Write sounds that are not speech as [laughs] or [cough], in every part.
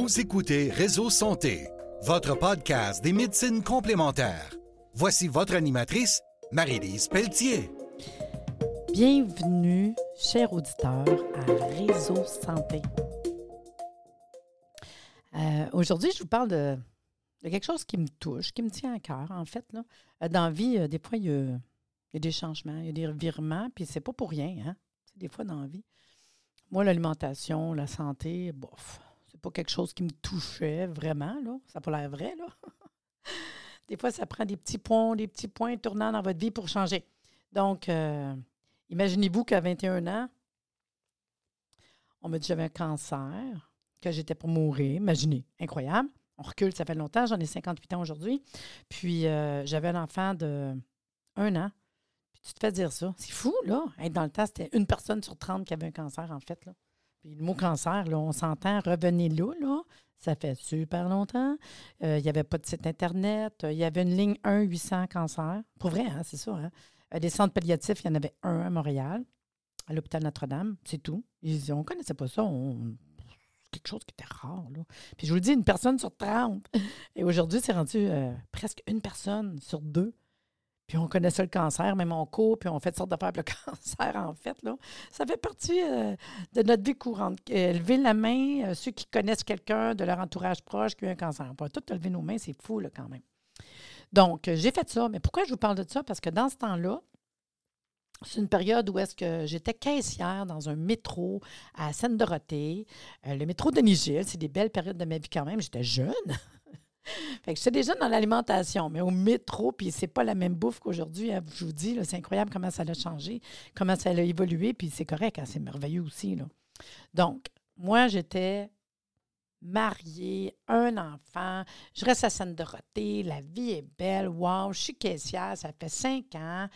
Vous écoutez Réseau Santé, votre podcast des médecines complémentaires. Voici votre animatrice, Marie-Lise Pelletier. Bienvenue, chers auditeurs, à Réseau Santé. Euh, Aujourd'hui, je vous parle de, quelque chose qui me touche, qui me tient à cœur, en fait. Là. Euh, Dans la vie, euh, des fois, il y, a, des changements, il y a des revirements, puis c'est pas pour rien. Hein? Des fois, dans la vie. Moi, l'alimentation, la santé, bof, pas quelque chose qui me touchait vraiment. Là. Ça n'a pas l'air vrai. Là. [laughs] des fois, ça prend des petits points, des petits points tournants dans votre vie pour changer. Donc, euh, imaginez-vous qu'à 21 ans, on m'a dit j'avais un cancer, que j'étais pour mourir. Imaginez, incroyable. On recule, ça fait longtemps, j'en ai 58 ans aujourd'hui. Puis, euh, j'avais un enfant de un an. Puis, tu te fais dire ça. C'est fou, là. Hey, dans le temps, c'était une personne sur 30 qui avait un cancer, en fait. Là. Puis, le mot cancer, là, on s'entend, revenez là, là. Ça fait super longtemps. Euh, Il n'y avait pas de site Internet. Euh, Il y avait une ligne 1-800-cancer. Pour vrai, hein, c'est ça. Hein? Euh, Des centres palliatifs, il y en avait un à Montréal, à l'hôpital Notre-Dame, c'est tout. Ils- on ne connaissait pas ça. on- quelque chose qui était rare. Là. Puis je vous le dis, une personne sur 30. Et aujourd'hui, c'est rendu presque une personne sur deux. Puis on connaissait le cancer, même on court, puis on fait toutes sortes d'affaires le [laughs] cancer, en fait. Là. Ça fait partie euh, de notre vie courante. Euh, lever la main, euh, ceux qui connaissent quelqu'un de leur entourage proche qui a eu un cancer. On peut tout lever nos mains, c'est fou là, quand même. Donc, j'ai fait ça. Mais pourquoi je vous parle de ça? Parce que dans ce temps-là, c'est une période où est-ce que j'étais caissière dans un métro à Seine-Dorothée. Le métro de Nigel, c'est des belles périodes de ma vie quand même. J'étais jeune. [laughs] fait que j'étais déjà dans l'alimentation, mais au métro, puis c'est pas la même bouffe qu'aujourd'hui. hein, je vous dis, c'est incroyable comment ça a changé, comment ça a évolué, puis c'est correct, hein, c'est merveilleux aussi. Là. Donc, moi, j'étais mariée, un enfant, je reste à Seine-Dorothée, la vie est belle, wow, je suis caissière, ça fait cinq ans,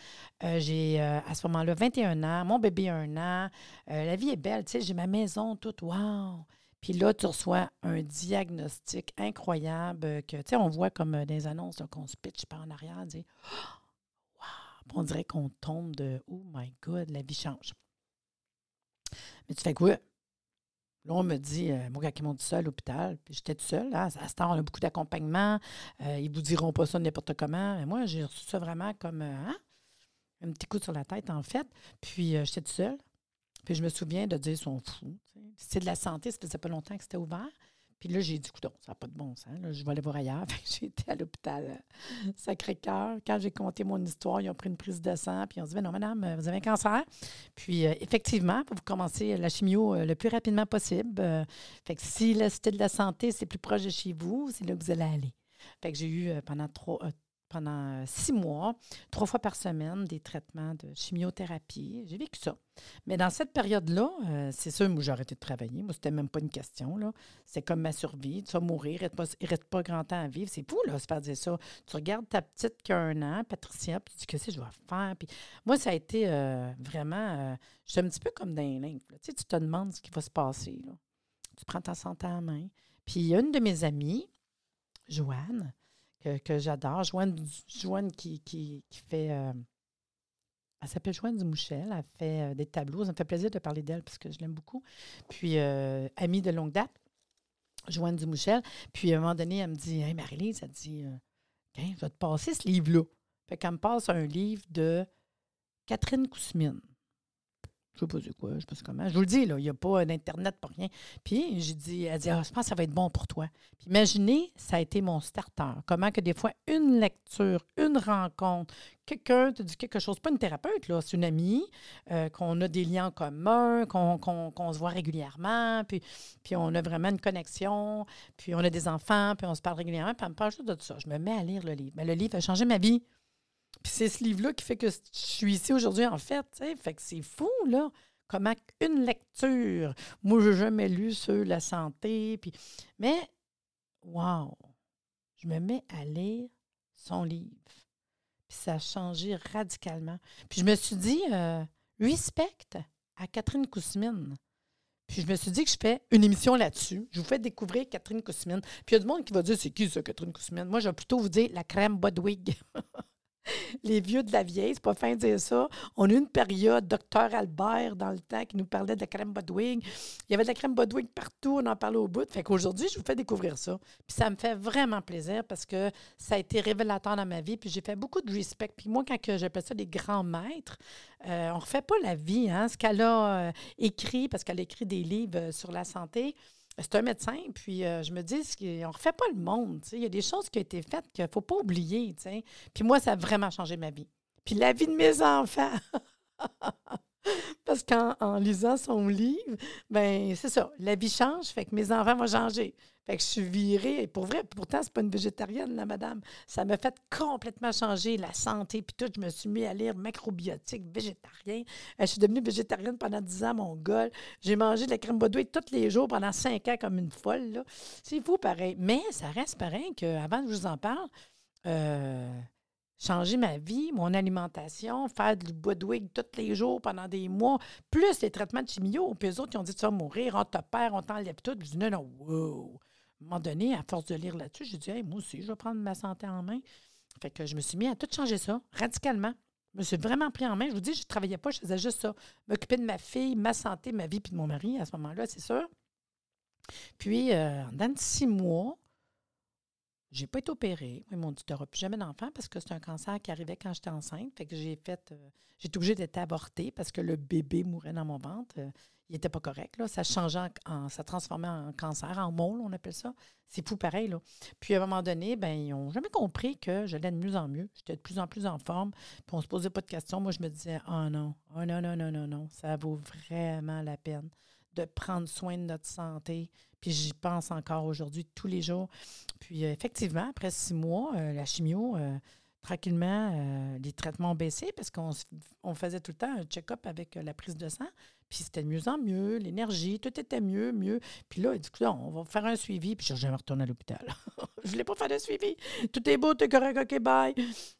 Euh, j'ai euh, à ce moment-là 21 ans, mon bébé un an, Euh, la vie est belle, tu sais, j'ai ma maison toute, wow. Puis là, tu reçois un diagnostic incroyable euh, que, tu sais, on voit comme euh, des annonces qu'on se pitch par en arrière, on dit, [gasps] wow, Puis on dirait qu'on tombe de, oh my God, la vie change. Mais tu fais quoi? Là, on me dit, euh, moi, quand ils m'ont dit ça à l'hôpital, puis j'étais toute seule, là, à ce temps, on a beaucoup d'accompagnement, euh, ils vous diront pas ça n'importe comment. Mais moi, j'ai reçu ça vraiment comme euh, hein, un petit coup sur la tête, en fait. Puis j'étais toute seule. Puis je me souviens de dire, ils sont fous. C'est de la santé, ça faisait pas longtemps que c'était ouvert. Puis là, j'ai dit, coudon, ça n'a pas de bon sens. Je vais aller voir ailleurs. [laughs] J'ai été à l'hôpital euh, Sacré-Cœur. Quand j'ai conté mon histoire, ils ont pris une prise de sang. Puis ils ont dit, ben non, madame, euh, vous avez un cancer. Puis euh, effectivement, vous commencez la chimio le plus rapidement possible. Fait que si la Cité de la Santé, c'est plus proche de chez vous, c'est là que vous allez aller. Fait que j'ai eu pendant trois, pendant euh, six mois, trois fois par semaine, des traitements de chimiothérapie. J'ai vécu ça. Mais dans cette période-là, euh, c'est sûr, moi, j'ai arrêté de travailler. Moi, c'était même pas une question. C'est comme ma survie. Tu vas mourir, il ne reste, pas- grand temps à vivre. C'est fou, là, se faire dire ça. Tu regardes ta petite qui a un an, Patricia, puis tu dis, qu'est-ce que je vais faire? Puis moi, ça a été euh, vraiment. euh, J'étais un petit peu comme dans les. Tu tu te demandes ce qui va se passer. Tu prends ta santé en main. Puis une de mes amies, Joanne, que, j'adore, Joanne, Joanne qui, qui, qui fait. euh, elle s'appelle Joanne Dumouchel. Elle fait euh, des tableaux. Ça me fait plaisir de parler d'elle parce que je l'aime beaucoup. Puis, euh, amie de longue date, Joanne Dumouchel. Puis, à un moment donné, elle me dit Hey, Marie-Lise, elle dit je vais te passer ce livre-là. Fait qu'elle me passe un livre de Catherine Kousmine. Je sais pas c'est quoi, je sais comment. Je vous le dis, il n'y a pas d'Internet, pas rien. Puis j'ai dit, elle dit, ah, je pense que ça va être bon pour toi. Puis imaginez, ça a été mon starter. Comment que des fois, une lecture, une rencontre, quelqu'un te dit quelque chose, pas une thérapeute, là, c'est une amie, euh, qu'on a des liens en commun, qu'on se voit régulièrement, puis, puis on a vraiment une connexion, puis on a des enfants, puis on se parle régulièrement, puis elle me parle juste de tout ça. Je me mets à lire le livre. Mais le livre a changé ma vie. Puis c'est ce livre-là qui fait que je suis ici aujourd'hui, en fait. Fait que c'est fou, là. Comment une lecture. Moi, je n'ai jamais lu sur la santé. Puis... Mais, wow! Je me mets à lire son livre. Puis ça a changé radicalement. Puis je me suis dit, euh, respect à Catherine Kousmine. Puis je me suis dit que je fais une émission là-dessus. Je vous fais découvrir Catherine Kousmine. Puis il y a du monde qui va dire c'est qui ça, Catherine Kousmine? Moi, je vais plutôt vous dire la crème Bodwig. [laughs] les vieux de la vieille, c'est pas fin de dire ça. On a eu une période, docteur Albert, dans le temps, qui nous parlait de la crème Bodwig. Il y avait de la crème Bodwig partout, on en parlait au bout. Fait qu'aujourd'hui, je vous fais découvrir ça. Puis ça me fait vraiment plaisir parce que ça a été révélateur dans ma vie. Puis j'ai fait beaucoup de respect. Puis moi, quand j'appelle ça des grands maîtres, euh, on refait pas la vie. Hein? Ce qu'elle a euh, écrit, parce qu'elle a écrit des livres euh, sur la santé, c'est un médecin, puis euh, je me dis qu'on ne refait pas le monde. Il y a des choses qui ont été faites qu'il ne faut pas oublier. Puis moi, ça a vraiment changé ma vie. Puis la vie de mes enfants. [laughs] [laughs] Parce qu'en lisant son livre, ben c'est ça, la vie change, fait que mes enfants vont changer. Fait que je suis virée. Et pour vrai, pourtant, c'est pas une végétarienne, madame. Ça m'a fait complètement changer la santé. Puis tout, je me suis mis à lire macrobiotique, végétarien. Euh, je suis devenue végétarienne pendant 10 ans, mon gars. J'ai mangé de la crème Baudouin tous les jours pendant 5 ans comme une folle. C'est fou, pareil. Mais ça reste pareil qu'avant que je vous en parle, euh, changer ma vie, mon alimentation, faire du Budwig tous les jours pendant des mois, plus les traitements de chimio. Puis eux autres, ils ont dit Tu vas mourir, on te perd, on t'enlève tout. Je dis Non, non, wow. À un moment donné, à force de lire là-dessus, j'ai dit moi aussi, je vais prendre ma santé en main. Fait que je me suis mis à tout changer ça, radicalement. Je me suis vraiment pris en main. Je vous dis, je ne travaillais pas, je faisais juste ça. M'occuper de ma fille, ma santé, ma vie, puis de mon mari à ce moment-là, c'est sûr. Puis, euh, dans six mois, j'ai pas été opérée. Ils m'ont dit, tu n'auras plus jamais d'enfant parce que c'est un cancer qui arrivait quand j'étais enceinte. Fait que j'ai fait, euh, j'ai été obligée d'être avortée parce que le bébé mourait dans mon ventre. Euh, il n'était pas correct. Là. Ça changeait, en, ça transformait en cancer, en mole, on appelle ça. C'est fou pareil. Puis à un moment donné, ben, ils n'ont jamais compris que j'allais de mieux en mieux. J'étais de plus en plus en forme. Puis on ne se posait pas de questions. Moi, je me disais, oh non, oh non, non, non, non, non, ça vaut vraiment la peine de prendre soin de notre santé. Puis j'y pense encore aujourd'hui, tous les jours. Puis euh, effectivement, après six mois, euh, la chimio, euh, tranquillement, les traitements ont baissé parce qu'on on faisait tout le temps un check-up avec la prise de sang. Puis c'était de mieux en mieux, l'énergie, tout était mieux, mieux. Puis là, il dit, on va faire un suivi. Puis je jamais retourné à l'hôpital. [laughs] je ne voulais pas faire de suivi. Tout est beau, tout est correct, OK, bye.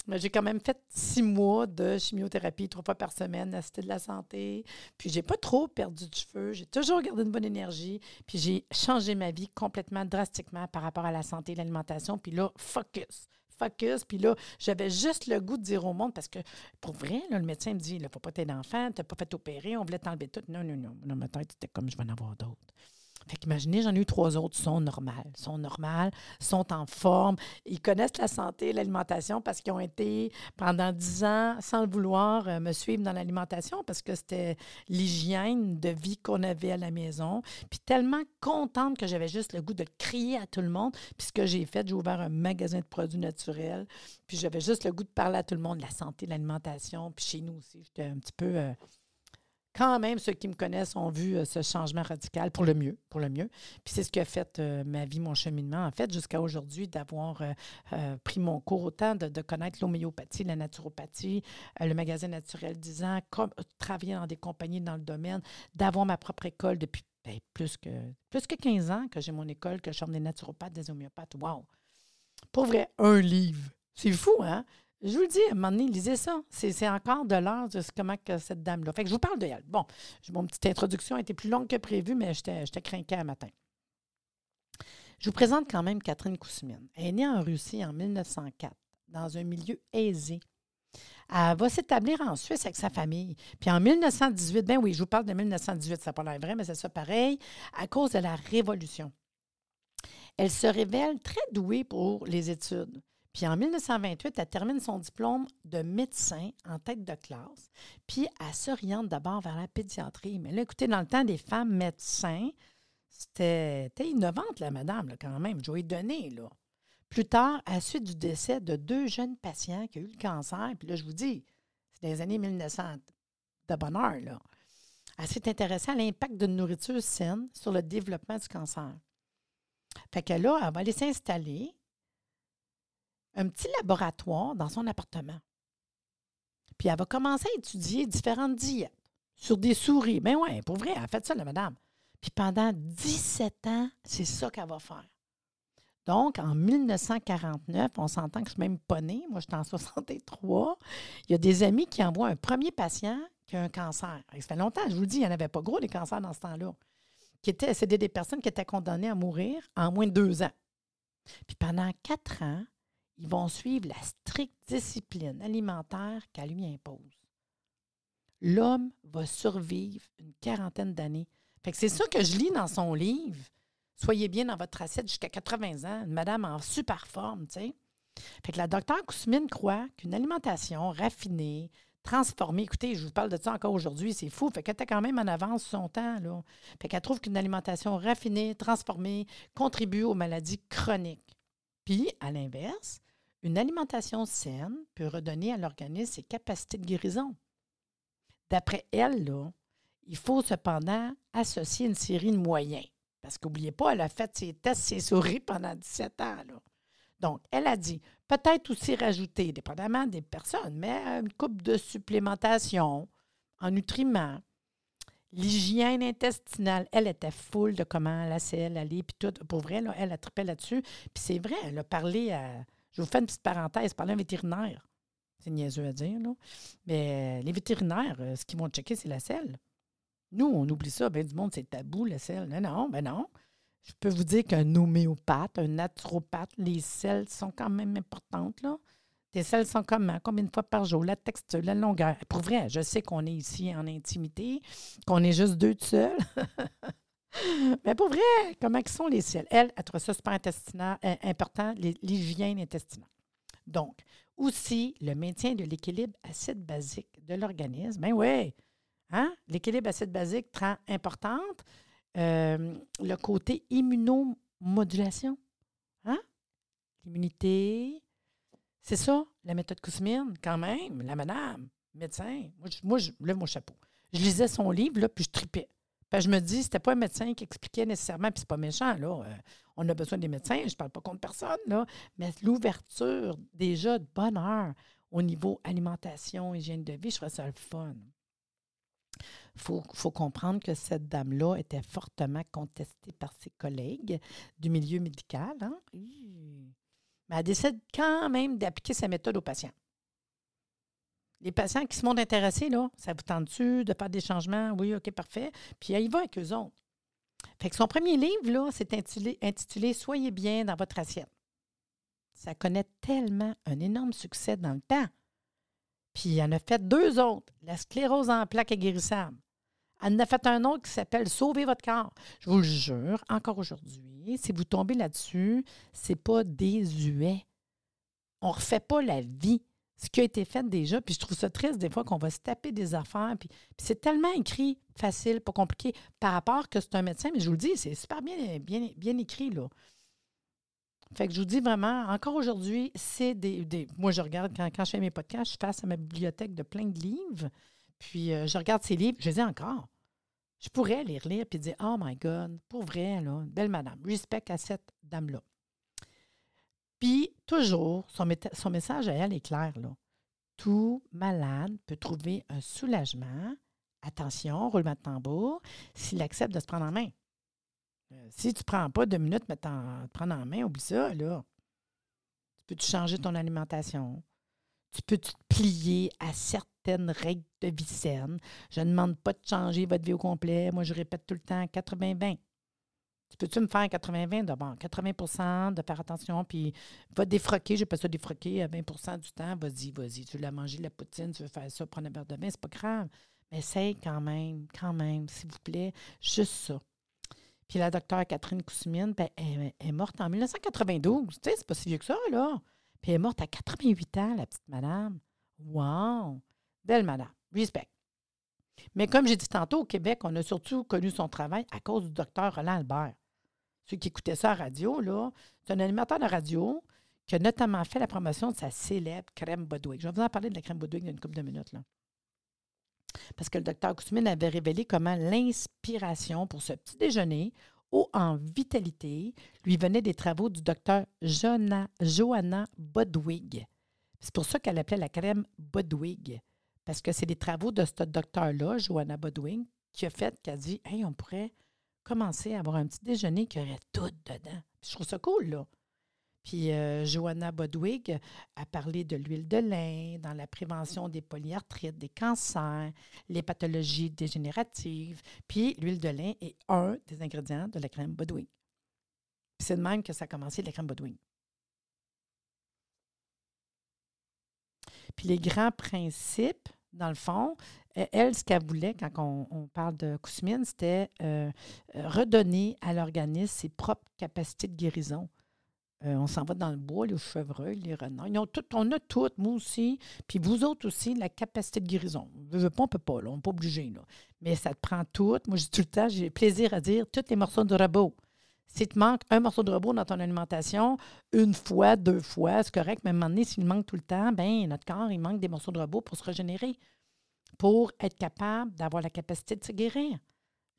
Mais j'ai quand même fait six mois de chimiothérapie, trois fois par semaine, à Cité de la Santé. Puis j'ai pas trop perdu de cheveux. J'ai toujours gardé une bonne énergie. Puis j'ai changé ma vie complètement, drastiquement par rapport à la santé et l'alimentation. Puis là, focus Puis là, j'avais juste le goût de dire au monde, parce que pour vrai, le médecin me dit, il faut pas t'aider d'enfant, tu n'as pas fait opérer, on voulait t'enlever tout. Non, non, non. Dans ma tête, c'était comme je vais en avoir d'autres. Fait qu'imaginez, j'en ai eu trois autres, sont normales, sont normales, sont en forme. Ils connaissent la santé, l'alimentation parce qu'ils ont été pendant dix ans, sans le vouloir, euh, me suivre dans l'alimentation parce que c'était l'hygiène de vie qu'on avait à la maison. Puis tellement contente que j'avais juste le goût de crier à tout le monde. Puis ce que j'ai fait, j'ai ouvert un magasin de produits naturels. Puis j'avais juste le goût de parler à tout le monde de la santé, l'alimentation. Puis chez nous aussi, j'étais un petit peu... Euh, quand même, ceux qui me connaissent ont vu euh, ce changement radical pour le mieux, pour le mieux. Puis c'est ce qui a fait euh, ma vie, mon cheminement, en fait, jusqu'à aujourd'hui, d'avoir euh, pris mon cours autant, de, connaître l'homéopathie, la naturopathie, le magasin naturel 10 ans, travailler dans des compagnies dans le domaine, d'avoir ma propre école depuis ben, plus, que, plus que 15 ans que j'ai mon école, que je suis des naturopathes, des homéopathes. Wow! Pour vrai, un livre. C'est fou, hein? Je vous le dis, à un lisez ça. C'est encore de l'heure de comment que cette dame-là. Fait je vous parle de elle. Bon, mon petite introduction a été plus longue que prévu, mais j'étais craquée à matin. Je vous présente quand même Catherine Koussimine. Elle est née en Russie en 1904, dans un milieu aisé. Elle va s'établir en Suisse avec sa famille. Puis en 1918, ben oui, je vous parle de 1918, ça n'a pas l'air vrai, mais c'est ça pareil, à cause de la Révolution. Elle se révèle très douée pour les études. Puis en 1928, elle termine son diplôme de médecin en tête de classe. Puis elle s'oriente d'abord vers la pédiatrie. Mais là, écoutez, dans le temps des femmes médecins, c'était innovante, la madame, quand même. Je vais donner, là. Plus tard, à la suite du décès de deux jeunes patients qui ont eu le cancer, puis là, je vous dis, c'est les années 1900 de bonheur, là. Elle s'est intéressée à l'impact d'une nourriture saine sur le développement du cancer. Fait que là, elle va aller s'installer un petit laboratoire dans son appartement. Puis elle va commencer à étudier différentes diètes sur des souris. Ben ouais, pour vrai, elle a fait ça, la madame. Puis pendant 17 ans, c'est ça qu'elle va faire. Donc, en 1949, on s'entend que je suis même pas née. Moi, j'étais en [laughs] 63. Il y a des amis qui envoient un premier patient qui a un cancer. Ça fait longtemps, je vous le dis, il n'y en avait pas gros des cancers dans ce temps-là. C'était des personnes qui étaient condamnées à mourir en moins de deux ans. Puis pendant quatre ans, ils vont suivre la stricte discipline alimentaire qu'elle lui impose. L'homme va survivre une quarantaine d'années. C'est ça que je lis dans son livre. Soyez bien dans votre assiette jusqu'à 80 ans, une madame en super forme, tu que la docteure Kousmine croit qu'une alimentation raffinée, transformée, écoutez, je vous parle de ça encore aujourd'hui, c'est fou, fait qu'elle était quand même en avance son temps, là. Fait qu'elle trouve qu'une alimentation raffinée, transformée, contribue aux maladies chroniques. Puis, à l'inverse, une alimentation saine peut redonner à l'organisme ses capacités de guérison. D'après elle, il faut cependant associer une série de moyens. Parce qu'oubliez pas, elle a fait ses tests, ses souris pendant 17 ans. Donc, elle a dit peut-être aussi rajouter, dépendamment des personnes, mais une coupe de supplémentation en nutriments. L'hygiène intestinale, elle était full de comment la selle allait, puis tout. Pour vrai, là, elle a trippé là-dessus. Puis c'est vrai, elle a parlé à. Je vous fais une petite parenthèse, parler à un vétérinaire. C'est niaiseux à dire, là. Mais les vétérinaires, euh, ce qu'ils vont checker, c'est la selle. Nous, on oublie ça. Bien du monde, c'est tabou, la selle. Non, non, ben non. Je peux vous dire qu'un homéopathe, un naturopathe, les selles sont quand même importantes, là. Tes selles sont comment? Combien de fois par jour? La texture, la longueur. Pour vrai, je sais qu'on est ici en intimité, qu'on est juste deux de seuls. [laughs] Mais pour vrai, comment sont les selles? Elle, elle trouve ça super intestinal, euh, important, l'hygiène intestinale. Donc, aussi le maintien de l'équilibre acide-basique de l'organisme. Ben oui, hein? l'équilibre acide-basique, très importante. Euh, le côté immunomodulation. Hein? L'immunité. C'est ça, la méthode Kousmine, quand même, la madame, médecin. Moi, je, lève mon chapeau. Je lisais son livre, puis je tripais. je me dis, c'était pas un médecin qui expliquait nécessairement, puis c'est pas méchant, là. Euh, on a besoin des médecins, je parle pas contre personne, là, mais l'ouverture déjà de bonheur au niveau alimentation, hygiène de vie, je trouve ça le fun. Il faut, comprendre que cette dame-là était fortement contestée par ses collègues du milieu médical. Hein? Mais elle décide quand même d'appliquer sa méthode aux patients. Les patients qui se montrent intéressés, là, ça vous tente-tu de faire des changements? Oui, OK, parfait. Puis elle y va avec eux autres. Fait que son premier livre, là, c'est intitulé, Soyez bien dans votre assiette. Ça connaît tellement un énorme succès dans le temps. Puis elle en a fait deux autres, La sclérose en plaques guérissable. Elle en a fait un autre qui s'appelle Sauvez votre corps. Je vous le jure, encore aujourd'hui, si vous tombez là-dessus, c'est pas désuet. On ne refait pas la vie ce qui a été fait déjà. Puis je trouve ça triste des fois qu'on va se taper des affaires. Puis, c'est tellement écrit facile, pas compliqué, par rapport que c'est un médecin. Mais je vous le dis, c'est super bien, bien, bien écrit, là. Fait que je vous dis vraiment, encore aujourd'hui, c'est des, Moi, je regarde, quand, quand je fais mes podcasts, je passe à ma bibliothèque de plein de livres. Puis euh, je regarde ces livres, je les ai encore. Je pourrais les relire puis dire Oh my God, pour vrai, là, belle madame, respect à cette dame-là. Puis, toujours, son, message à elle est clair. Là. Tout malade peut trouver un soulagement. Attention, roulement de tambour, s'il accepte de se prendre en main. Euh, si tu ne prends pas deux minutes pour te prendre en main, oublie ça, là. Tu peux-tu changer ton alimentation? Tu peux te plier à certaines règles de vie saine? Je ne demande pas de changer votre vie au complet. Moi, je répète tout le temps 80-20. Tu peux-tu me faire 80-20 d'abord? 80% de faire attention, puis va défroquer. Je pas ça défroquer à 20% du temps. Vas-y, vas-y. Tu l'as mangé de la poutine, tu veux faire ça, prendre un verre de vin, c'est pas grave. Mais essaye quand même, quand même, s'il vous plaît. Juste ça. Puis la docteure Catherine Kousmine, ben, elle, est morte en 1992. Tu sais, c'est pas si vieux que ça, là. Puis elle est morte à 88 ans, la petite madame. Wow! Belle madame. Respect. Mais comme j'ai dit tantôt, au Québec, on a surtout connu son travail à cause du docteur Roland Albert. Ceux qui écoutaient ça à radio, là, c'est un animateur de radio qui a notamment fait la promotion de sa célèbre crème Bodwig. Je vais vous en parler de la crème Bodwig dans une couple de minutes. Là. Parce que le docteur Kousmine avait révélé comment l'inspiration pour ce petit déjeuner haut en vitalité lui venait des travaux du docteur Johanna Bodwig. C'est pour ça qu'elle appelait la crème Bodwig. Parce que c'est des travaux de ce docteur-là, Johanna Bodwig, qui a fait qu'elle a dit Hey, on pourrait commencer à avoir un petit déjeuner qui aurait tout dedans. je trouve ça cool, là. Puis euh, Johanna Bodwig a parlé de l'huile de lin dans la prévention des polyarthrites, des cancers, les pathologies dégénératives. Puis l'huile de lin est un des ingrédients de la crème Bodwig. c'est de même que ça a commencé, la crème Bodwig. Puis les grands principes, dans le fond, euh, elle, ce qu'elle voulait quand on, parle de cousmine, c'était euh, euh, redonner à l'organisme ses propres capacités de guérison. on s'en va dans le bois, les chevreuils, les renards. Ont tout, on a toutes, moi aussi, puis vous autres aussi, la capacité de guérison. On ne pas, on peut pas, on n'est pas obligé. Mais ça te prend tout. Moi, j'ai tout le temps, j'ai plaisir à dire tous les morceaux de robot. Si te manque un morceau de robot dans ton alimentation, une fois, deux fois, c'est correct, mais à un moment donné, s'il manque tout le temps, ben notre corps, il manque des morceaux de robot pour se régénérer pour être capable d'avoir la capacité de se guérir.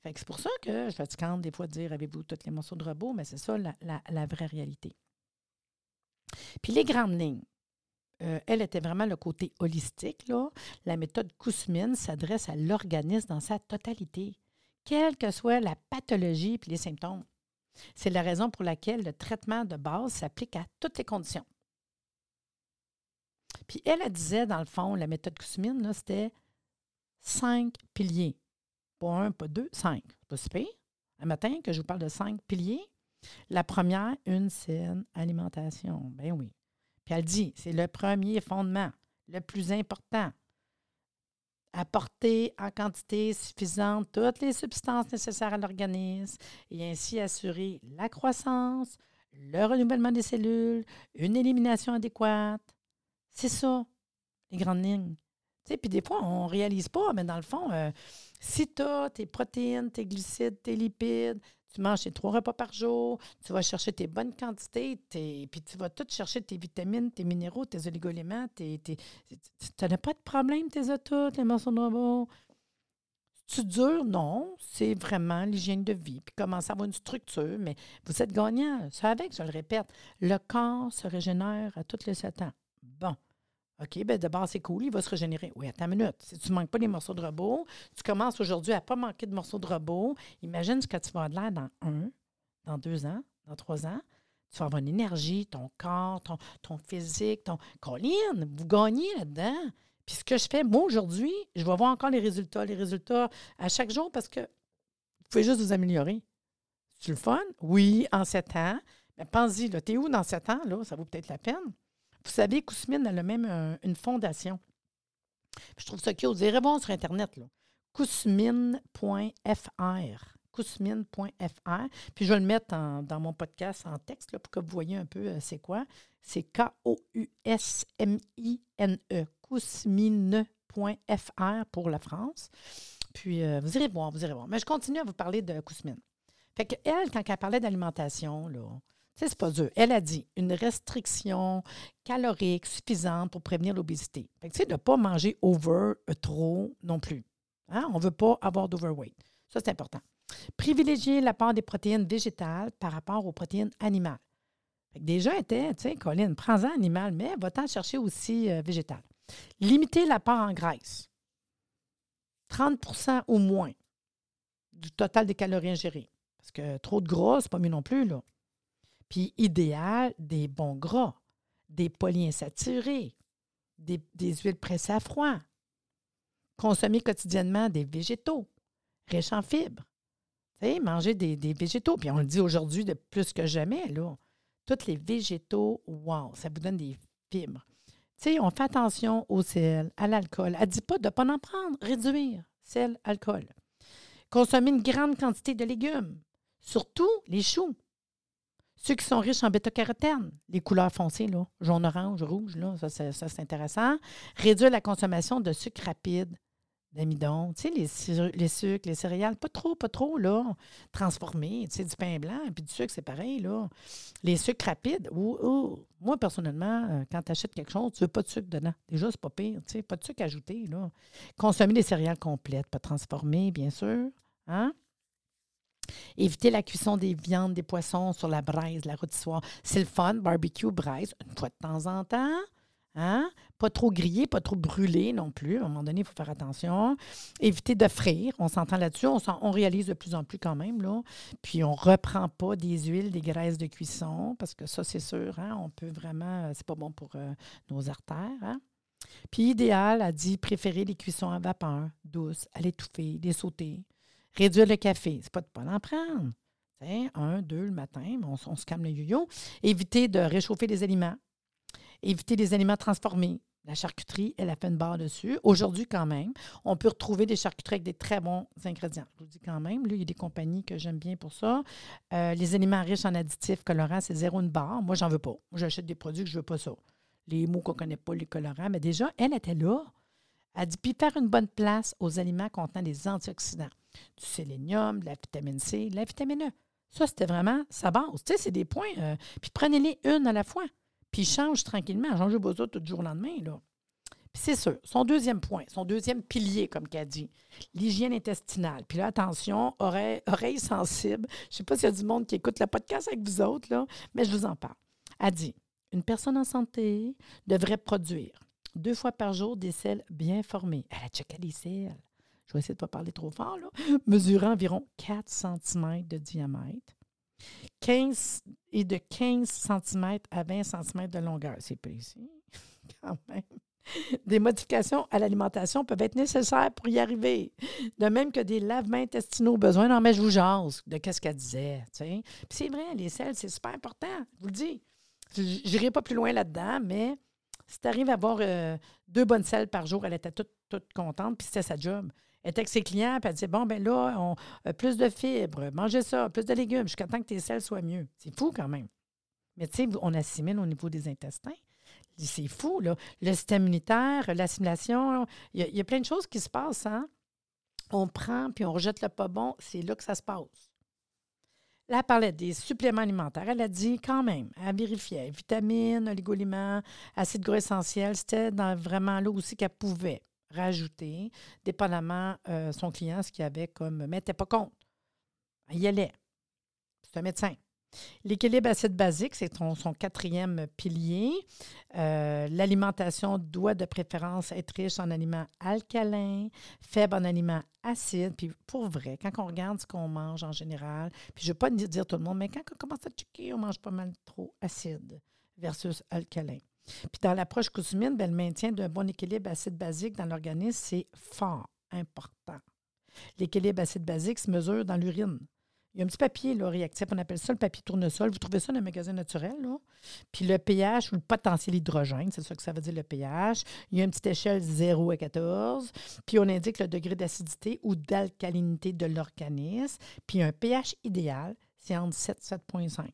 c'est pour ça que je fatigante des fois de dire avez-vous tous les morceaux de robot, mais c'est ça la, vraie réalité. Puis les grandes lignes. Euh, elle était vraiment le côté holistique. Là. La méthode Kousmine s'adresse à l'organisme dans sa totalité, quelle que soit la pathologie et les symptômes. C'est la raison pour laquelle le traitement de base s'applique à toutes les conditions. Puis elle, disait, dans le fond, la méthode Kousmine, c'était cinq piliers. Pas un, pas deux, cinq. Pas super. Un matin que je vous parle de cinq piliers. La première, une saine alimentation. Ben oui. Puis elle dit, c'est le premier fondement, le plus important. Apporter en quantité suffisante toutes les substances nécessaires à l'organisme et ainsi assurer la croissance, le renouvellement des cellules, une élimination adéquate. C'est ça, les grandes lignes. Puis des fois, on ne réalise pas, mais dans le fond, euh, si tu as tes protéines, tes glucides, tes lipides, tu manges tes trois repas par jour, tu vas chercher tes bonnes quantités, puis tu vas tout chercher tes vitamines, tes minéraux, tes oligoéléments, tes, tu n'as pas de problème, tes autos, tes morceaux de robot. Tu dur? Non, c'est vraiment l'hygiène de vie. Puis commencer à avoir une structure, mais vous êtes gagnant. Ça avec, je le répète, le corps se régénère à toutes les sept ans. Bon. OK, bien d'abord, c'est cool, il va se régénérer. Oui, attends une minute. Si tu ne manques pas des morceaux de robot, tu commences aujourd'hui à ne pas manquer de morceaux de robot, imagine ce que tu vas de l'air dans un, dans deux ans, dans trois ans. Tu vas avoir une énergie, ton corps, ton, ton physique, ton. Colline, vous gagnez là-dedans. Puis ce que je fais, moi, aujourd'hui, je vais voir encore les résultats, les résultats à chaque jour parce que vous pouvez juste vous améliorer. C'est le fun? Oui, en sept ans. Mais pensez-y, là, t'es où dans sept ans? Là? Ça vaut peut-être la peine. Vous savez, Kousmine, elle a même euh, une fondation. Je trouve ça cute. Vous irez voir sur Internet, là. Kousmine.fr. Kousmine.fr. Puis je vais le mettre dans mon podcast en texte là, pour que vous voyez un peu euh, c'est quoi. C'est K-O-U-S-M-I-N-E. Kousmine.fr pour la France. Puis euh, vous irez voir, vous irez voir. Mais je continue à vous parler de Kousmine. Fait que elle, quand elle parlait d'alimentation, là, c'est pas dur. Elle a dit une restriction calorique suffisante pour prévenir l'obésité. Tu sais, de ne pas manger over euh, trop non plus. Hein? On ne veut pas avoir d'overweight. Ça, c'est important. Privilégier la part des protéines végétales par rapport aux protéines animales. Déjà, était, tu sais, Colline, prends-en animal, mais va-t'en chercher aussi euh, végétal. Limiter la part en graisse. 30% au moins du total des calories ingérées. Parce que trop de gras, c'est pas mieux non plus, là. Puis idéal, des bons gras, des polyinsaturés, des, huiles pressées à froid. Consommer quotidiennement des végétaux riches en fibres. Manger des, végétaux. Puis on le dit aujourd'hui de plus que jamais, là. Tous les végétaux, wow, ça vous donne des fibres. On fait attention au sel, à l'alcool. Elle ne dit pas de ne pas en prendre, réduire sel, alcool. Consommer une grande quantité de légumes, surtout les choux. Ceux qui sont riches en bêta-carotène, les couleurs foncées, là, jaune, orange, rouge, là, ça, c'est intéressant. Réduire la consommation de sucre rapide, d'amidon, tu sais, les, sucres, les céréales, pas trop, pas trop, là, transformés, tu sais, du pain blanc, puis du sucre, c'est pareil, là. Les sucres rapides, ou, moi, personnellement, euh, quand tu achètes quelque chose, tu veux pas de sucre dedans. Déjà, c'est pas pire, tu sais, pas de sucre ajouté, là. Consommer des céréales complètes, pas transformées, bien sûr, hein? Éviter la cuisson des viandes, des poissons sur la braise, la rôtissoire. C'est le fun, barbecue, braise, une fois de temps en temps. Hein? Pas trop grillé, pas trop brûlé non plus. À un moment donné, il faut faire attention. Éviter de frire. On s'entend là-dessus. On, réalise de plus en plus quand même. Là. Puis on ne reprend pas des huiles, des graisses de cuisson, parce que ça, c'est sûr, hein? on peut vraiment. C'est pas bon pour euh, nos artères. Hein? Puis idéal, a dit préférer les cuissons à vapeur, douces, à l'étouffer, les sauter. Réduire le café, c'est pas de pas en prendre. un, deux le matin, on, se calme le yo-yo. Éviter de réchauffer les aliments. Éviter les aliments transformés. La charcuterie, elle a fait une barre dessus. Aujourd'hui, quand même, on peut retrouver des charcuteries avec des très bons ingrédients. Je vous dis quand même, là, il y a des compagnies que j'aime bien pour ça. Euh, les aliments riches en additifs colorants, c'est zéro une barre. Moi, j'en veux pas. J'achète des produits que je veux pas ça. Les mots qu'on ne connaît pas, les colorants. Mais déjà, elle était là. Elle dit, puis faire une bonne place aux aliments contenant des antioxydants. Du sélénium, de la vitamine C, de la vitamine E. Ça, c'était vraiment sa base. Tu sais, c'est des points. Euh, puis prenez-les une à la fois. Puis change tranquillement. Changez pas ça tout le jour au lendemain, là. Puis c'est sûr, son deuxième point, son deuxième pilier, comme qu'elle dit, l'hygiène intestinale. Puis là, attention, oreille, oreille sensible. Je ne sais pas s'il y a du monde qui écoute le podcast avec vous autres, là, mais je vous en parle. Elle dit, une personne en santé devrait produire deux fois par jour des selles bien formées. Elle a checké les selles. Je vais essayer de ne pas parler trop fort, là. Mesurant environ 4 cm de diamètre. 15 et de 15 cm à 20 cm de longueur. C'est précis, [laughs] quand même. Des modifications à l'alimentation peuvent être nécessaires pour y arriver. De même que des lavements intestinaux besoin. Non, mais je vous jase de qu'est-ce qu'elle disait. C'est vrai, les selles, c'est super important. Je vous le dis. Je n'irai pas plus loin là-dedans, mais si tu arrives à avoir euh, deux bonnes selles par jour, elle était toute, toute contente, puis c'était sa job. Elle était avec ses clients, puis elle disait Bon, ben là, on, euh, plus de fibres, mangez ça, plus de légumes, jusqu'à temps que tes selles soient mieux. C'est fou quand même. Mais tu sais, on assimile au niveau des intestins. C'est fou, là. Le système immunitaire, l'assimilation, il y, a plein de choses qui se passent, hein? On prend puis on rejette le pas bon, c'est là que ça se passe. Là, elle parlait des suppléments alimentaires. Elle a dit quand même, elle vérifiait vitamines, oligoéléments, acides gras essentiels. C'était vraiment là aussi qu'elle pouvait rajouter, dépendamment euh, son client, ce qu'il avait comme. Mais elle pas compte. Elle y allait. C'est un médecin. L'équilibre acide-basique, c'est son, quatrième pilier. Euh, l'alimentation doit de préférence être riche en aliments alcalins, faible en aliments acides. Puis pour vrai, quand on regarde ce qu'on mange en général, puis je ne vais pas dire tout le monde, mais quand on commence à checker, on mange pas mal trop acide versus alcalin. Puis dans l'approche cousumine, ben, le maintien d'un bon équilibre acide-basique dans l'organisme, c'est fort important. L'équilibre acide-basique se mesure dans l'urine. Il y a un petit papier réactif, on appelle ça le papier tournesol. Vous trouvez ça dans un magasin naturel. Là? Puis le pH ou le potentiel hydrogène, c'est ça que ça veut dire le pH. Il y a une petite échelle 0 à 14. Puis on indique le degré d'acidité ou d'alcalinité de l'organisme. Puis un pH idéal, c'est entre 7 et 7,5.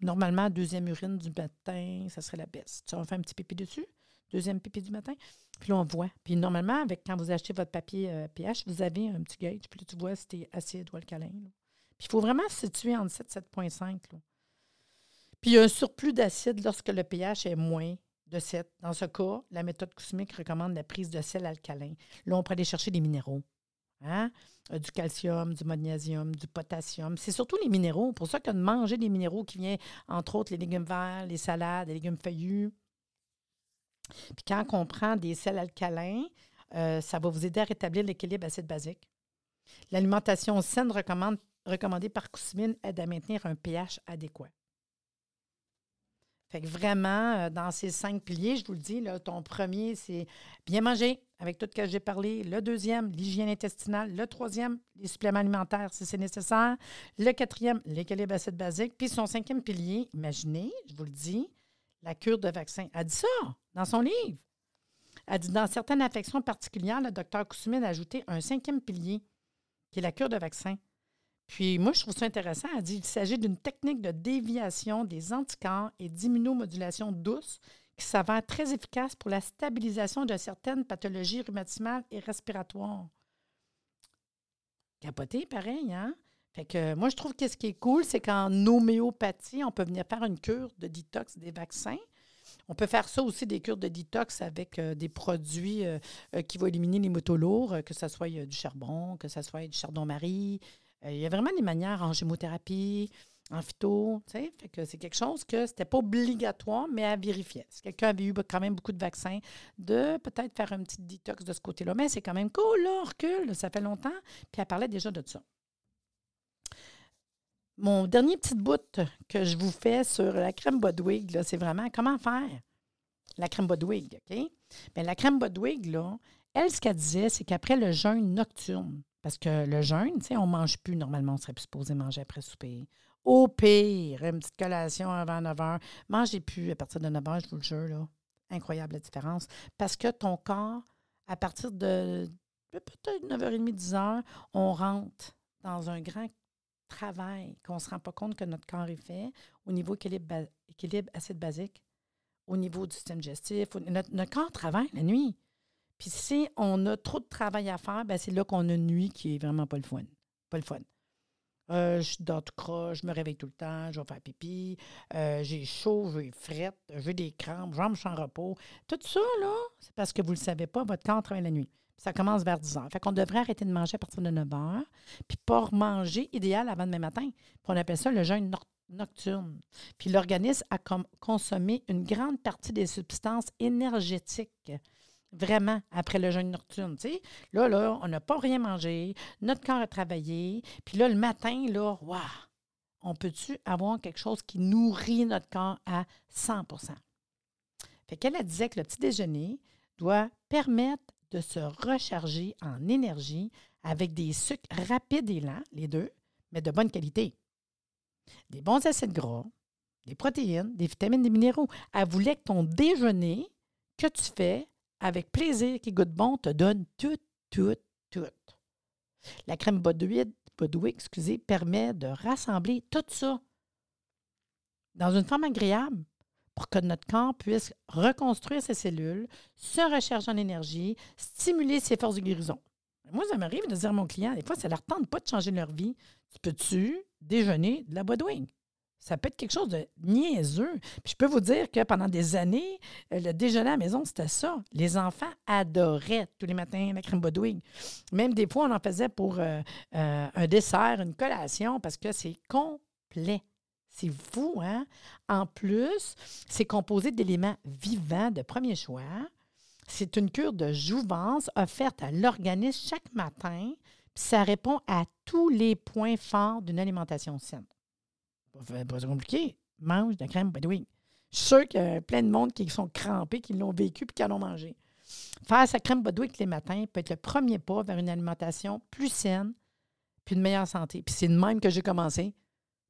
Normalement, deuxième urine du matin, ça serait la baisse. Tu vas faire un petit pipi dessus, deuxième pipi du matin. Puis là, on voit. Puis normalement, avec, quand vous achetez votre papier euh, pH, vous avez un petit gauge. Puis là, tu vois si c'est acide ou alcalin il faut vraiment se situer entre 7 et 7,5. Puis il y a un surplus d'acide lorsque le pH est moins de 7. Dans ce cas, la méthode cousmique recommande la prise de sel alcalin. Là, on peut aller chercher des minéraux. Hein? Euh, du calcium, du magnésium, du potassium. C'est surtout les minéraux. Pour ça que de manger des minéraux qui viennent, entre autres, les légumes verts, les salades, les légumes feuillus. Puis quand on prend des sels alcalins, euh, ça va vous aider à rétablir l'équilibre acide-basique. L'alimentation saine recommande recommandé par Cousmine aide à maintenir un pH adéquat. Fait que vraiment, euh, dans ces cinq piliers, je vous le dis, là, ton premier, c'est bien manger, avec tout ce que j'ai parlé. Le deuxième, l'hygiène intestinale. Le troisième, les suppléments alimentaires, si c'est nécessaire. Le quatrième, l'équilibre acide basique. Puis son cinquième pilier, imaginez, je vous le dis, la cure de vaccin. Elle dit ça dans son livre. Elle dit dans certaines affections particulières, le docteur Cousmine a ajouté un cinquième pilier, qui est la cure de vaccin. Puis moi, je trouve ça intéressant. Elle dit qu'il s'agit d'une technique de déviation des anticorps et d'immunomodulation douce qui s'avère très efficace pour la stabilisation de certaines pathologies rhumatismales et respiratoires. Capoté, pareil, hein? Fait que moi, je trouve que ce qui est cool, c'est qu'en homéopathie, on peut venir faire une cure de détox des vaccins. On peut faire ça aussi, des cures de détox avec euh, des produits euh, euh, qui vont éliminer les métaux lourds, que ce soit du charbon, que ce soit du chardon-marie, il y a vraiment des manières en gémothérapie, en phyto, tu que c'est quelque chose que c'était pas obligatoire, mais à vérifier. Si quelqu'un avait eu quand même beaucoup de vaccins, de peut-être faire un petit détox de ce côté-là. Mais c'est quand même cool, là, on recule, ça fait longtemps. Puis elle parlait déjà de ça. Mon dernier petit bout que je vous fais sur la crème Bodwig, c'est vraiment comment faire la crème Bodwig, OK? Bien, la crème Bodwig, là, elle, ce qu'elle disait, c'est qu'après le jeûne nocturne, parce que le jeûne, tu sais, on ne mange plus normalement, on serait supposé manger après souper. Au pire, une petite collation avant 9 h. Mangez plus à partir de 9 h, je vous le jure. Là. incroyable la différence. Parce que ton corps, à partir de peut-être 9h30, 10h, on rentre dans un grand travail qu'on ne se rend pas compte que notre corps est fait au niveau équilibre acide basique, au niveau du système digestif. Notre, corps travaille la nuit. Puis si on a trop de travail à faire, ben c'est là qu'on a une nuit qui est vraiment pas le fun. Pas le fun. Euh, je suis tout je me réveille tout le temps, je vais faire pipi, euh, j'ai chaud, j'ai frette, j'ai des crampes, je suis en repos. Tout ça, là, c'est parce que vous ne le savez pas, votre corps travaille la nuit. Ça commence vers 10 heures. Fait qu'on devrait arrêter de manger à partir de 9 heures, puis pas manger idéal avant demain matin. Puis on appelle ça le jeûne nocturne. Puis l'organisme a consommé une grande partie des substances énergétiques vraiment après le jeûne nocturne. Là, là, on n'a pas rien mangé, notre corps a travaillé, puis là, le matin, là, waouh, on peut-tu avoir quelque chose qui nourrit notre corps à 100% Fait qu'elle disait que le petit déjeuner doit permettre de se recharger en énergie avec des sucres rapides et lents, les deux, mais de bonne qualité. Des bons acides gras, des protéines, des vitamines, des minéraux. Elle voulait que ton déjeuner que tu fais avec plaisir, qui goûte bon, te donne tout, tout, tout. La crème Bodwick, excusez, permet de rassembler tout ça dans une forme agréable pour que notre corps puisse reconstruire ses cellules, se recharger en énergie, stimuler ses forces de guérison. Moi, ça m'arrive de dire à mon client, des fois, ça ne leur tente pas de changer leur vie. Tu peux-tu déjeuner de la Bodwing? Ça peut être quelque chose de niaiseux. Puis je peux vous dire que pendant des années, euh, le déjeuner à la maison, c'était ça. Les enfants adoraient tous les matins la crème Bodwig. Même des fois, on en faisait pour euh, euh, un dessert, une collation, parce que c'est complet. C'est fou, hein? En plus, c'est composé d'éléments vivants de premier choix. C'est une cure de jouvence offerte à l'organisme chaque matin. Puis ça répond à tous les points forts d'une alimentation saine. Pas, compliqué. Mange de la crème Badouing. Je suis sûr qu'il y a plein de monde qui sont crampés, qui l'ont vécu puis qui en mangé. Faire sa crème Badouing les matins peut être le premier pas vers une alimentation plus saine puis de meilleure santé. Puis c'est de même que j'ai commencé.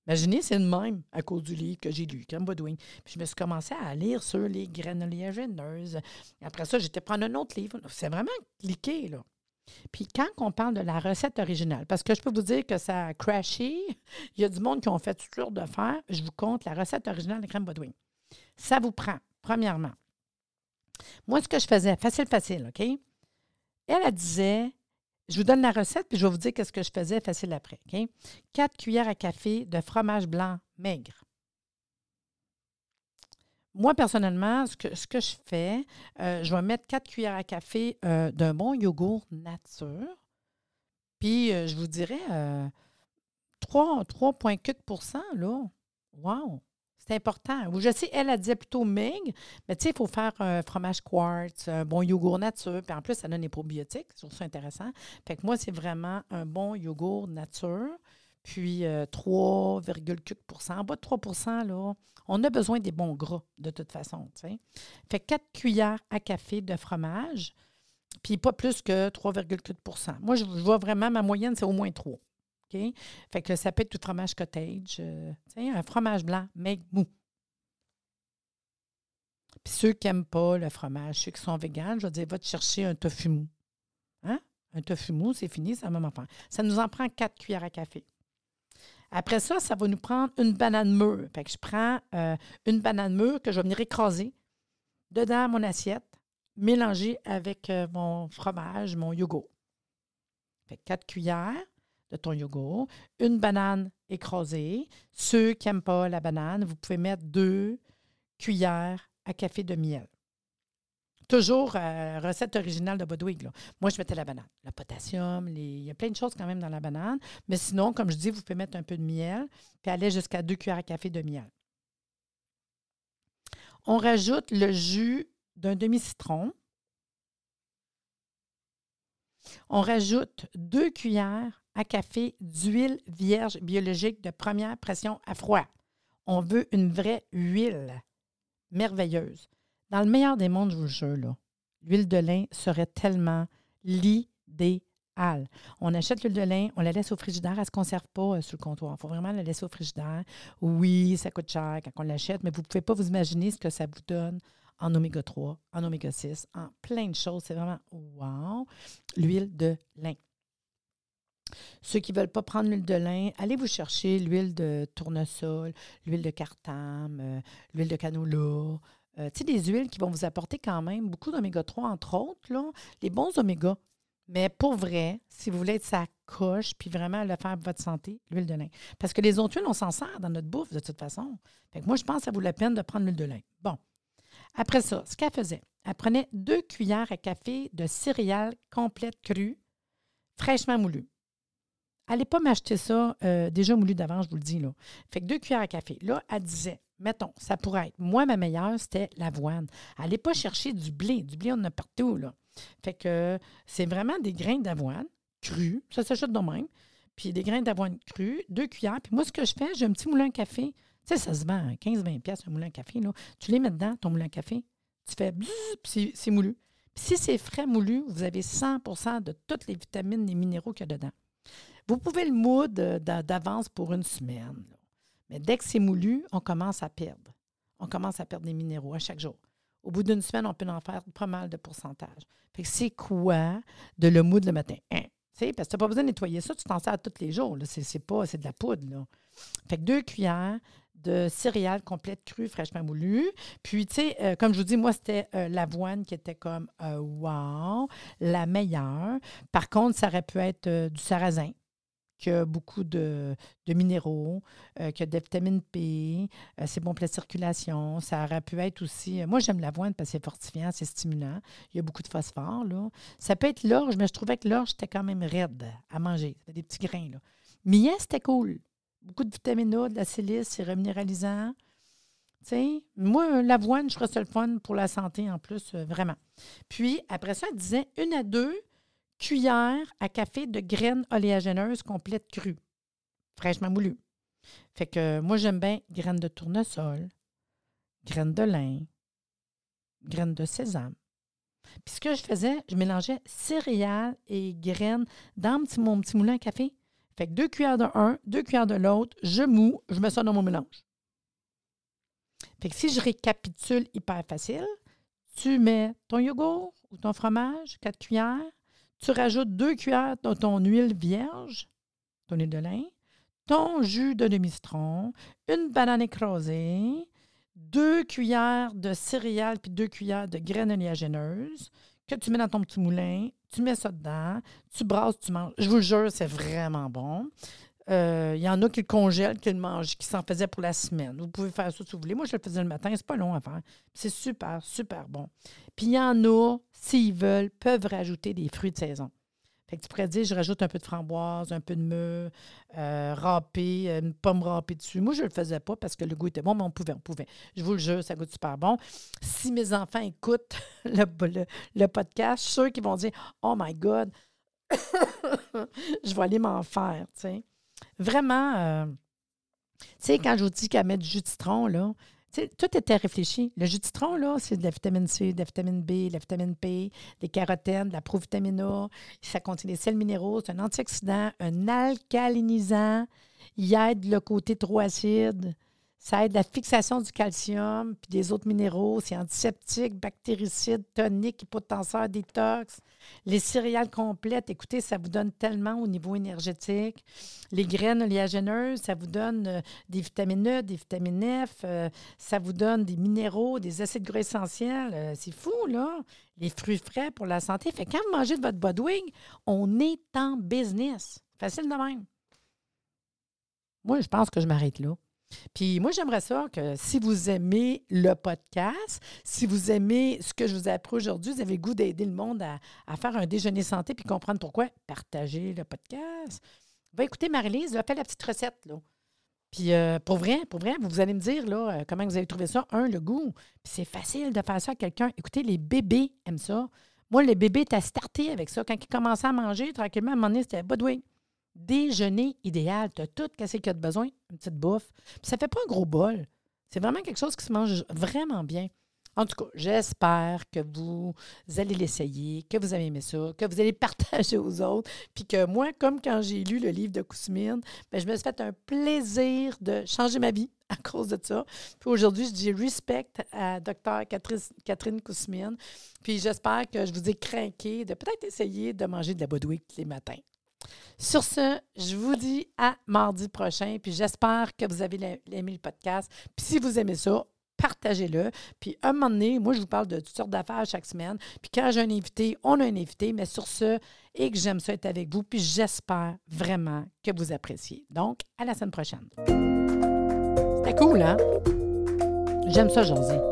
Imaginez, c'est de même à cause du livre que j'ai lu, Crème Badouing. Puis je me suis commencé à lire sur les graines oléagineuses. Après ça, j'étais prendre un autre livre. C'est vraiment cliqué, là. Puis quand on parle de la recette originale, parce que je peux vous dire que ça a crashé, il y a du monde qui ont fait toutes de faire, je vous compte la recette originale de crème Bodwin. Ça vous prend, premièrement. Moi, ce que je faisais, facile, facile, OK? Elle, elle disait, je vous donne la recette, puis je vais vous dire qu'est-ce que je faisais facile après, OK? Quatre cuillères à café de fromage blanc maigre. Moi, personnellement, ce que, ce que je fais, euh, je vais mettre 4 cuillères à café euh, d'un bon yogourt nature. Puis, euh, je vous dirais 3,4% là. Wow! C'est important. Je sais, elle, a dit plutôt maigre, mais tu sais, il faut faire un fromage quartz, un bon yogourt nature, puis en plus, ça donne des probiotiques. C'est ça intéressant. Fait que moi, c'est vraiment un bon yogourt nature puis 3,4 euh, En bas de 3% là, on a besoin des bons gras de toute façon. Fait 4 cuillères à café de fromage, puis pas plus que 3,4% Moi, je, vois vraiment, ma moyenne, c'est au moins 3. Fait que ça peut être tout fromage cottage, euh, un fromage blanc, mais mou. Puis ceux qui n'aiment pas le fromage, ceux qui sont véganes, je vais dire, va te chercher un tofu mou. Hein? Un tofu mou, c'est fini, c'est la même. Ça nous en prend 4 cuillères à café. Après ça, ça va nous prendre une banane mûre. Fait que je prends euh, une banane mûre que je vais venir écraser dedans mon assiette, mélanger avec euh, mon fromage, mon yogourt. Fait quatre cuillères de ton yogourt, une banane écrasée. Ceux qui n'aiment pas la banane, vous pouvez mettre deux cuillères à café de miel. Toujours euh, recette originale de Bodwig. Moi, je mettais la banane. Le potassium, il y a plein de choses quand même dans la banane. Mais sinon, comme je dis, vous pouvez mettre un peu de miel, puis aller jusqu'à deux cuillères à café de miel. On rajoute le jus d'un demi-citron. On rajoute deux cuillères à café d'huile vierge biologique de première pression à froid. On veut une vraie huile merveilleuse. Dans le meilleur des mondes, je vous jure, l'huile de lin serait tellement l'idéal. On achète l'huile de lin, on la laisse au frigidaire, elle ne se conserve pas euh, sur le comptoir. Il faut vraiment la laisser au frigidaire. Oui, ça coûte cher quand on l'achète, mais vous ne pouvez pas vous imaginer ce que ça vous donne en oméga 3, en oméga 6, en plein de choses. C'est vraiment wow. L'huile de lin. Ceux qui ne veulent pas prendre l'huile de lin, allez vous chercher l'huile de tournesol, l'huile de cartame, euh, l'huile de canola. Euh, tu sais, des huiles qui vont vous apporter quand même beaucoup d'oméga 3, entre autres, là, les bons oméga. Mais pour vrai, si vous voulez être sa coche, puis vraiment le faire pour votre santé, l'huile de lin. Parce que les autres huiles, on s'en sert dans notre bouffe de toute façon. Fait que moi, je pense que ça vaut la peine de prendre l'huile de lin. Bon. Après ça, ce qu'elle faisait, elle prenait deux cuillères à café de céréales complètes crues, fraîchement moulues. Allez pas m'acheter ça euh, déjà moulu d'avance, je vous le dis. Là. Fait que deux cuillères à café. Là, elle disait, mettons, ça pourrait être, moi, ma meilleure, c'était l'avoine. Allez pas chercher du blé. Du blé, on en a partout. Là. Fait que c'est vraiment des grains d'avoine crus. Ça s'achète de même. Puis des grains d'avoine crus, deux cuillères. Puis moi, ce que je fais, j'ai un petit moulin à café. Tu sais, ça se vend 15-20 pièces un moulin à café. Là. Tu les mets dedans, ton moulin à café. Tu fais puis c'est moulu. Puis si c'est frais moulu, vous avez 100 de toutes les vitamines et minéraux qu'il y a dedans. Vous pouvez le moudre d'avance pour une semaine. Mais dès que c'est moulu, on commence à perdre. On commence à perdre des minéraux à chaque jour. Au bout d'une semaine, on peut en faire pas mal de pourcentage. Fait c'est quoi de le moudre le matin? Hein? Parce que tu n'as pas besoin de nettoyer ça, tu t'en sers tous les jours. C'est pas, c'est de la poudre. Là. Deux cuillères de céréales complètes crues, fraîchement moulues. Puis, tu sais, euh, comme je vous dis, moi, c'était euh, l'avoine qui était comme euh, wow, la meilleure. Par contre, ça aurait pu être du sarrasin qui a beaucoup de, minéraux, euh, qui a de P, euh, c'est bon pour la circulation. Ça aurait pu être aussi. Euh, moi, j'aime l'avoine parce que c'est fortifiant, c'est stimulant. Il y a beaucoup de phosphore. Là. Ça peut être l'orge, mais je trouvais que l'orge, c'était quand même raide à manger. C'était des petits grains. Là. C'était cool. Beaucoup de vitamine A, de la silice, c'est reminéralisant. moi, l'avoine, je ferais ça le fun pour la santé en plus, vraiment. Puis, après ça, elle disait une à deux cuillère à café de graines oléagineuses complètes crues, fraîchement moulues. Fait que moi, j'aime bien graines de tournesol, graines de lin, graines de sésame. Puis ce que je faisais, je mélangeais céréales et graines dans mon petit moulin à café. Fait que deux cuillères de un, deux cuillères de l'autre, je mou, je mets ça dans mon mélange. Fait que si je récapitule hyper facile, tu mets ton yogourt ou ton fromage, quatre cuillères, tu rajoutes deux cuillères de ton huile vierge, ton huile de lin, ton jus de demi-citron, une banane écrasée, deux cuillères de céréales puis deux cuillères de graines oléagineuses que tu mets dans ton petit moulin, tu mets ça dedans, tu brasses, tu manges. Je vous jure, c'est vraiment bon. Il euh, y en a qui le congèlent, qui le mangent, qui s'en faisaient pour la semaine. Vous pouvez faire ça si vous voulez. Moi, je le faisais le matin, c'est pas long à faire. C'est super, super bon. Puis il y en a, s'ils veulent, peuvent rajouter des fruits de saison. Fait que tu pourrais dire, je rajoute un peu de framboise, un peu de mûre, euh, râpé, une pomme râpée dessus. Moi, je ne le faisais pas parce que le goût était bon, mais on pouvait, on pouvait. Je vous le jure, ça goûte super bon. Si mes enfants écoutent [laughs] le, le, podcast, ceux qui vont dire, oh my God, [laughs] je vais aller m'en faire. Vraiment, euh, tu sais, quand je vous dis qu'elle met du jus de citron, là, tout était réfléchi. Le jus de citron, là, c'est de la vitamine C, de la vitamine B, de la vitamine P, des carotènes, de la provitamine A. Ça contient des sels minéraux, c'est un antioxydant, un alcalinisant. Il aide le côté trop acide. Ça aide la fixation du calcium puis des autres minéraux. C'est antiseptique, bactéricide, tonique, hypotenseur, détox. Les céréales complètes, écoutez, ça vous donne tellement au niveau énergétique. Les graines oléagineuses, ça vous donne euh, des vitamines E, des vitamines F, euh, ça vous donne des minéraux, des acides gras essentiels. Euh, c'est fou, là. Les fruits frais pour la santé. Fait quand vous mangez de votre Bodwing, on est en business. Facile de même. Moi, je pense que je m'arrête là. Puis moi, j'aimerais ça que si vous aimez le podcast, si vous aimez ce que je vous ai appris aujourd'hui, vous avez le goût d'aider le monde à, faire un déjeuner santé puis comprendre pourquoi, partagez le podcast. Va écouter Marie-Lise, fait la petite recette. Là. Puis euh, pour vrai, pour vrai, vous allez me dire euh, comment vous avez trouvé ça. Un, le goût. Puis c'est facile de faire ça à quelqu'un. Écoutez, les bébés aiment ça. Moi, les bébés, t'as starté avec ça. Quand ils commençaient à manger, tranquillement, à un moment donné, c'était Budwig déjeuner idéal. Tu as tout ce qu'il a de besoin, une petite bouffe. Puis ça fait pas un gros bol. C'est vraiment quelque chose qui se mange vraiment bien. En tout cas, j'espère que vous allez l'essayer, que vous avez aimé ça, que vous allez [laughs] partager aux autres, puis que moi, comme quand j'ai lu le livre de Kousmine, ben, je me suis fait un plaisir de changer ma vie à cause de ça. Puis aujourd'hui, je dis respect à Dr. Catherine, Kousmine. Puis j'espère que je vous ai craqué de peut-être essayer de manger de la Bodwick les matins. Sur ce, je vous dis à mardi prochain. Puis j'espère que vous avez aimé le podcast. Puis si vous aimez ça, partagez-le. Puis un moment donné, moi, je vous parle de toutes sortes d'affaires chaque semaine. Puis quand j'ai un invité, on a un invité. Mais sur ce, et que j'aime ça être avec vous. Puis j'espère vraiment que vous appréciez. Donc, à la semaine prochaine. C'était cool, hein? J'aime ça, Josie.